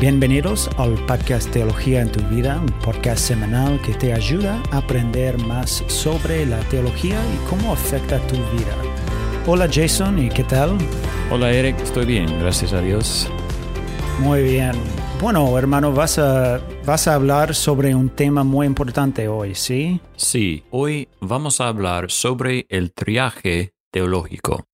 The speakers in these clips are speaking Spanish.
bienvenidos al podcast Teología en tu vida, un podcast semanal que te ayuda a aprender más sobre la teología y cómo afecta tu vida. Hola Jason, ¿y qué tal? Hola Eric, estoy bien, gracias a Dios. Muy bien. Bueno, hermano, vas a, vas a hablar sobre un tema muy importante hoy, ¿sí? Sí, hoy vamos a hablar sobre el triaje teológico.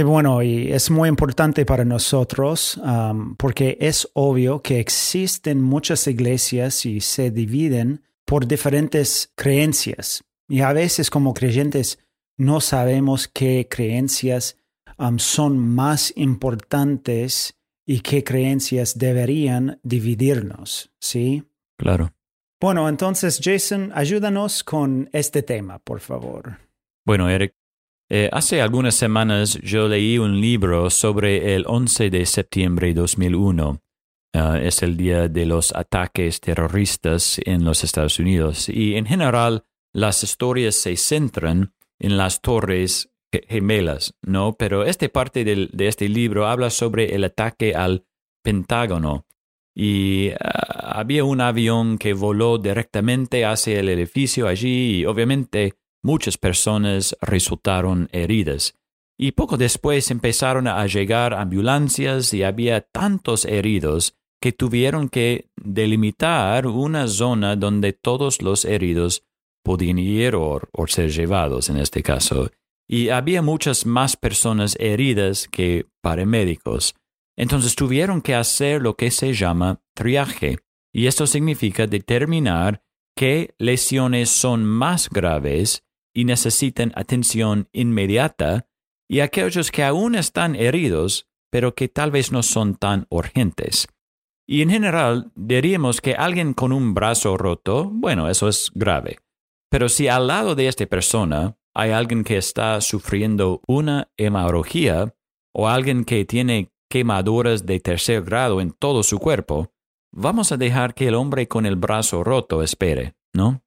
Y bueno, y es muy importante para nosotros um, porque es obvio que existen muchas iglesias y se dividen por diferentes creencias. Y a veces como creyentes no sabemos qué creencias um, son más importantes y qué creencias deberían dividirnos, ¿sí? Claro. Bueno, entonces Jason, ayúdanos con este tema, por favor. Bueno, Eric, eh, hace algunas semanas yo leí un libro sobre el 11 de septiembre de 2001. Ah, es el día de los ataques terroristas en los Estados Unidos y en general las historias se centran en las torres gemelas, ¿no? Pero esta parte de este libro habla sobre el ataque al Pentágono y ah, había un avión que voló directamente hacia el edificio allí y obviamente Muchas personas resultaron heridas y poco después empezaron a llegar ambulancias y había tantos heridos que tuvieron que delimitar una zona donde todos los heridos podían ir o, ser llevados en este caso. Y había muchas más personas heridas que paramédicos. Entonces tuvieron que hacer lo que se llama triaje. Y esto significa determinar qué lesiones son más graves y necesitan atención inmediata, y aquellos que aún están heridos, pero que tal vez no son tan urgentes. Y en general diríamos que alguien con un brazo roto, bueno, eso es grave. Pero si al lado de esta persona hay alguien que está sufriendo una hemorragia o alguien que tiene quemaduras de tercer grado en todo su cuerpo, vamos a dejar que el hombre con el brazo roto espere, ¿no?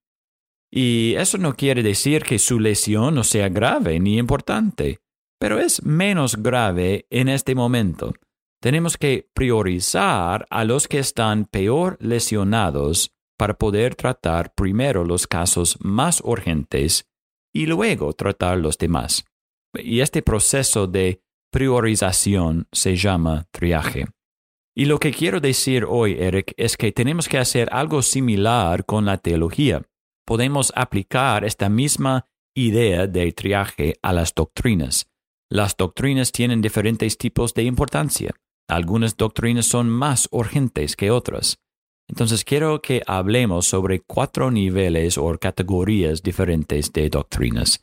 Y eso no quiere decir que su lesión no sea grave ni importante, pero es menos grave en este momento. Tenemos que priorizar a los que están peor lesionados para poder tratar primero los casos más urgentes y luego tratar los demás. Y este proceso de priorización se llama triaje. Y lo que quiero decir hoy, Eric, es que tenemos que hacer algo similar con la teología podemos aplicar esta misma idea de triaje a las doctrinas. Las doctrinas tienen diferentes tipos de importancia. Algunas doctrinas son más urgentes que otras. Entonces quiero que hablemos sobre cuatro niveles o categorías diferentes de doctrinas.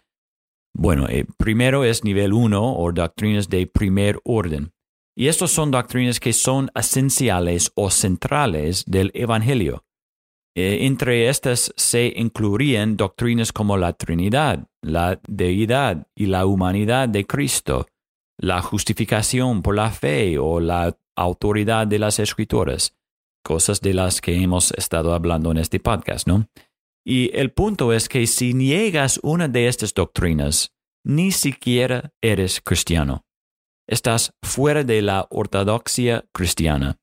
Bueno, eh, primero es nivel uno o doctrinas de primer orden. Y estos son doctrinas que son esenciales o centrales del Evangelio. Eh, entre estas se incluirían doctrinas como la Trinidad, la deidad y la humanidad de Cristo, la justificación por la fe o la autoridad de las escrituras, cosas de las que hemos estado hablando en este podcast, ¿no? Y el punto es que si niegas una de estas doctrinas, ni siquiera eres cristiano. Estás fuera de la ortodoxia cristiana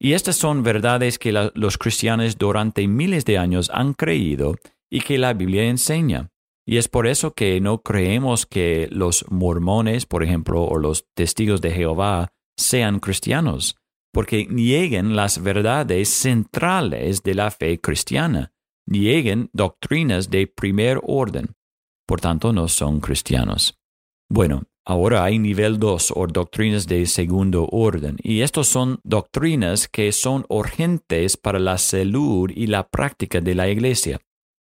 y estas son verdades que los cristianos durante miles de años han creído y que la Biblia enseña. Y es por eso que no creemos que los mormones, por ejemplo, o los testigos de Jehová sean cristianos, porque nieguen las verdades centrales de la fe cristiana, nieguen doctrinas de primer orden. Por tanto, no son cristianos. Bueno, Ahora hay nivel 2 o doctrinas de segundo orden, y estos son doctrinas que son urgentes para la salud y la práctica de la Iglesia.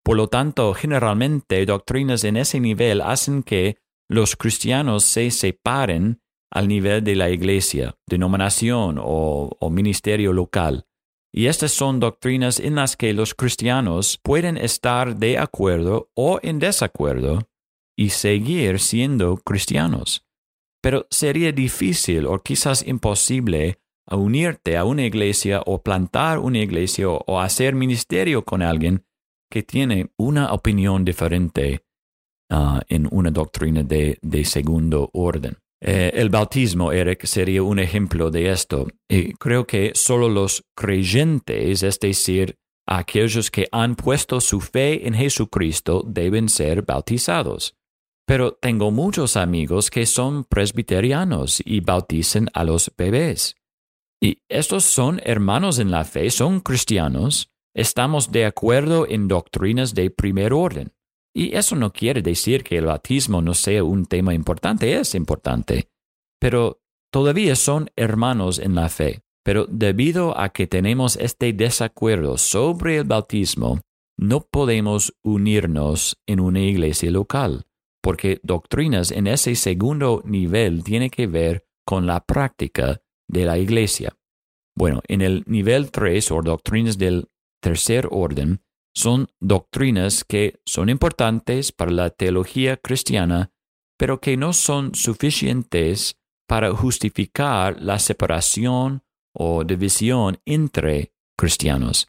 Por lo tanto, generalmente doctrinas en ese nivel hacen que los cristianos se separen al nivel de la Iglesia, denominación o, o ministerio local. Y estas son doctrinas en las que los cristianos pueden estar de acuerdo o en desacuerdo y seguir siendo cristianos. Pero sería difícil o quizás imposible unirte a una iglesia o plantar una iglesia o hacer ministerio con alguien que tiene una opinión diferente ah, en una doctrina de, segundo orden. Eh, el bautismo, Eric, sería un ejemplo de esto. Y creo que solo los creyentes, es decir, aquellos que han puesto su fe en Jesucristo, deben ser bautizados. Pero tengo muchos amigos que son presbiterianos y bautizan a los bebés. Y estos son hermanos en la fe, son cristianos, estamos de acuerdo en doctrinas de primer orden. Y eso no quiere decir que el bautismo no sea un tema importante, es importante, pero todavía son hermanos en la fe. Pero debido a que tenemos este desacuerdo sobre el bautismo, no podemos unirnos en una iglesia local, porque doctrinas en ese segundo nivel tienen que ver con la práctica de la iglesia. Bueno, en el nivel 3 o doctrinas del tercer orden, son doctrinas que son importantes para la teología cristiana, pero que no son suficientes para justificar la separación o división entre cristianos.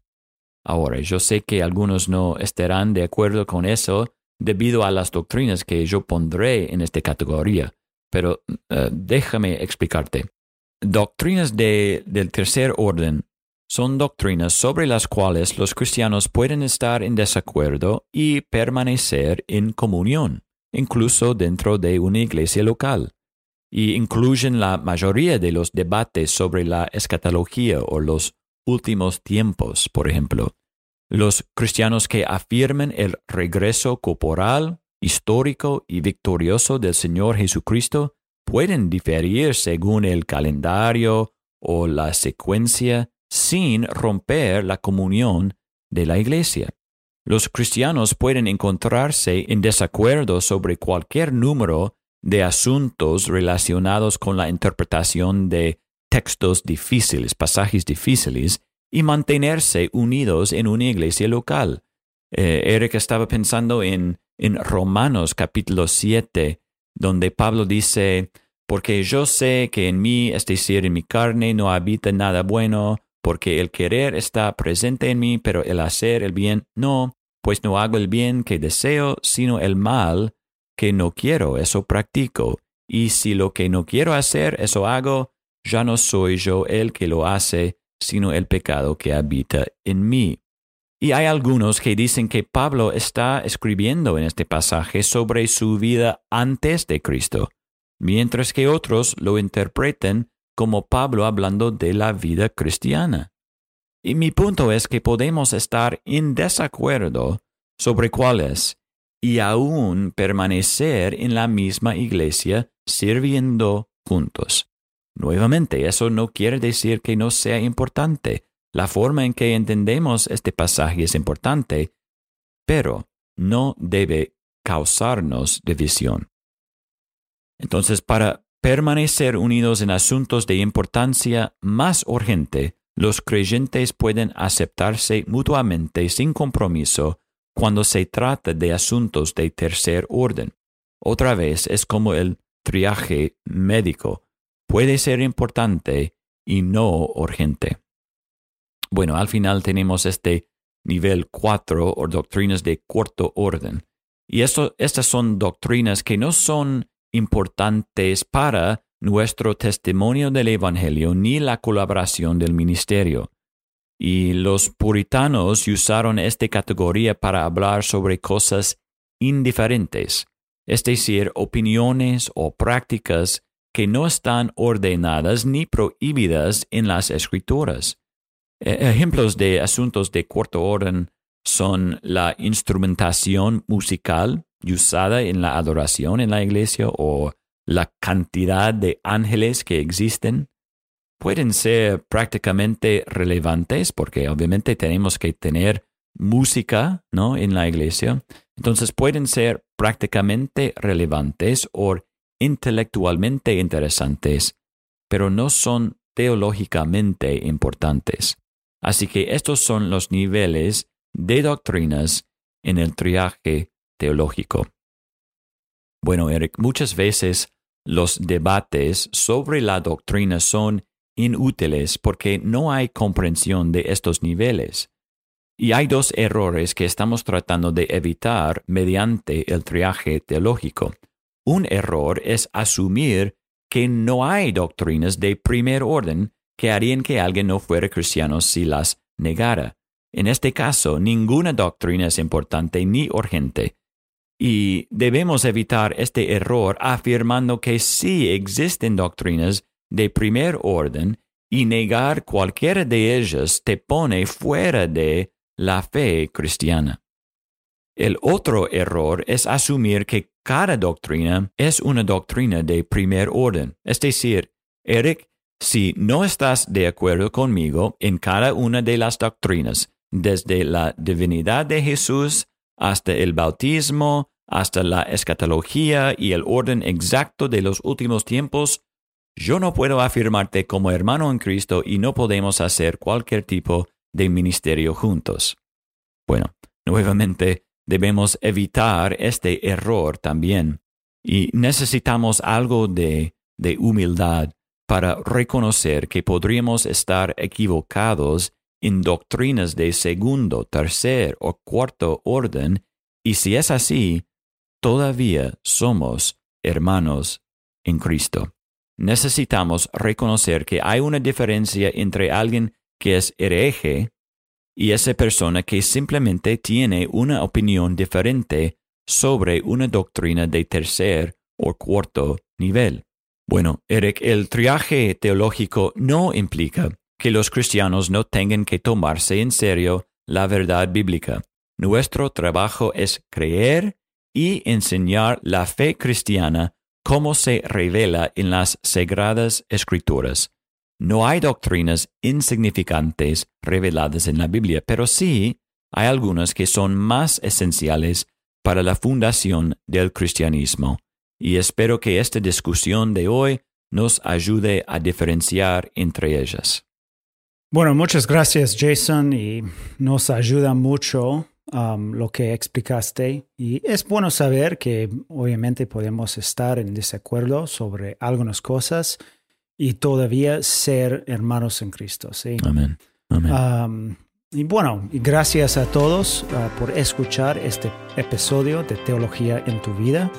Ahora, yo sé que algunos no estarán de acuerdo con eso debido a las doctrinas que yo pondré en esta categoría, pero eh, déjame explicarte. Doctrinas del tercer orden son doctrinas sobre las cuales los cristianos pueden estar en desacuerdo y permanecer en comunión, incluso dentro de una iglesia local, y incluyen la mayoría de los debates sobre la escatología o los últimos tiempos, por ejemplo. Los cristianos que afirman el regreso corporal, histórico y victorioso del Señor Jesucristo pueden diferir según el calendario o la secuencia sin romper la comunión de la Iglesia. Los cristianos pueden encontrarse en desacuerdo sobre cualquier número de asuntos relacionados con la interpretación de textos difíciles, pasajes difíciles, y mantenerse unidos en una iglesia local. Eh, Eric estaba pensando en, en Romanos capítulo 7, donde Pablo dice, porque yo sé que en mí, es decir, en mi carne, no habita nada bueno, porque el querer está presente en mí, pero el hacer el bien no, pues no hago el bien que deseo, sino el mal que no quiero, eso practico. Y si lo que no quiero hacer, eso hago, ya no soy yo el que lo hace, sino el pecado que habita en mí. Y hay algunos que dicen que Pablo está escribiendo en este pasaje sobre su vida antes de Cristo, mientras que otros lo interpretan como Pablo hablando de la vida cristiana. Y mi punto es que podemos estar en desacuerdo sobre cuál es y aún permanecer en la misma iglesia sirviendo juntos. Nuevamente, eso no quiere decir que no sea importante. La forma en que entendemos este pasaje es importante, pero no debe causarnos división. Entonces, para permanecer unidos en asuntos de importancia más urgente, los creyentes pueden aceptarse mutuamente sin compromiso cuando se trata de asuntos de tercer orden. Otra vez es como el triaje médico. Puede ser importante y no urgente. Bueno, al final tenemos este nivel 4 o doctrinas de cuarto orden. Y estas son doctrinas que no son importantes para nuestro testimonio del Evangelio ni la colaboración del ministerio. Y los puritanos usaron esta categoría para hablar sobre cosas indiferentes, es decir, opiniones o prácticas que no están ordenadas ni prohibidas en las escrituras. E-, ejemplos de asuntos de cuarto orden son la instrumentación musical, usada en la adoración en la iglesia o la cantidad de ángeles que existen pueden ser prácticamente relevantes porque obviamente tenemos que tener música ¿no? en la iglesia. Entonces pueden ser prácticamente relevantes o intelectualmente interesantes, pero no son teológicamente importantes. Así que estos son los niveles de doctrinas en el triaje teológico. Bueno, Eric, muchas veces los debates sobre la doctrina son inútiles porque no hay comprensión de estos niveles. Y hay dos errores que estamos tratando de evitar mediante el triaje teológico. Un error es asumir que no hay doctrinas de primer orden que harían que alguien no fuera cristiano si las negara. En este caso, ninguna doctrina es importante ni urgente, y debemos evitar este error afirmando que sí existen doctrinas de primer orden y negar cualquiera de ellas te pone fuera de la fe cristiana. El otro error es asumir que cada doctrina es una doctrina de primer orden. Es decir, Eric, si no estás de acuerdo conmigo en cada una de las doctrinas, desde la divinidad de Jesús hasta el bautismo, hasta la escatología y el orden exacto de los últimos tiempos, yo no puedo afirmarte como hermano en Cristo y no podemos hacer cualquier tipo de ministerio juntos. Bueno, nuevamente, debemos evitar este error también y necesitamos algo de, de humildad para reconocer que podríamos estar equivocados en doctrinas de segundo, tercer o cuarto orden y si es así, todavía somos hermanos en Cristo. Necesitamos reconocer que hay una diferencia entre alguien que es hereje y esa persona que simplemente tiene una opinión diferente sobre una doctrina de tercer o cuarto nivel. Bueno, Eric, el triaje teológico no implica que los cristianos no tengan que tomarse en serio la verdad bíblica. Nuestro trabajo es creer y enseñar la fe cristiana como se revela en las sagradas escrituras. No hay doctrinas insignificantes reveladas en la Biblia, pero sí hay algunas que son más esenciales para la fundación del cristianismo. Y espero que esta discusión de hoy nos ayude a diferenciar entre ellas. Bueno, muchas gracias Jason y nos ayuda mucho um, lo que explicaste y es bueno saber que obviamente podemos estar en desacuerdo sobre algunas cosas y todavía ser hermanos en Cristo. ¿sí? Amén. Um, y bueno, gracias a todos uh, por escuchar este episodio de Teología en tu vida.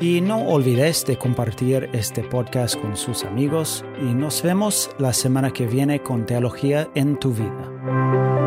Y no olvides de compartir este podcast con sus amigos y nos vemos la semana que viene con Teología en tu vida.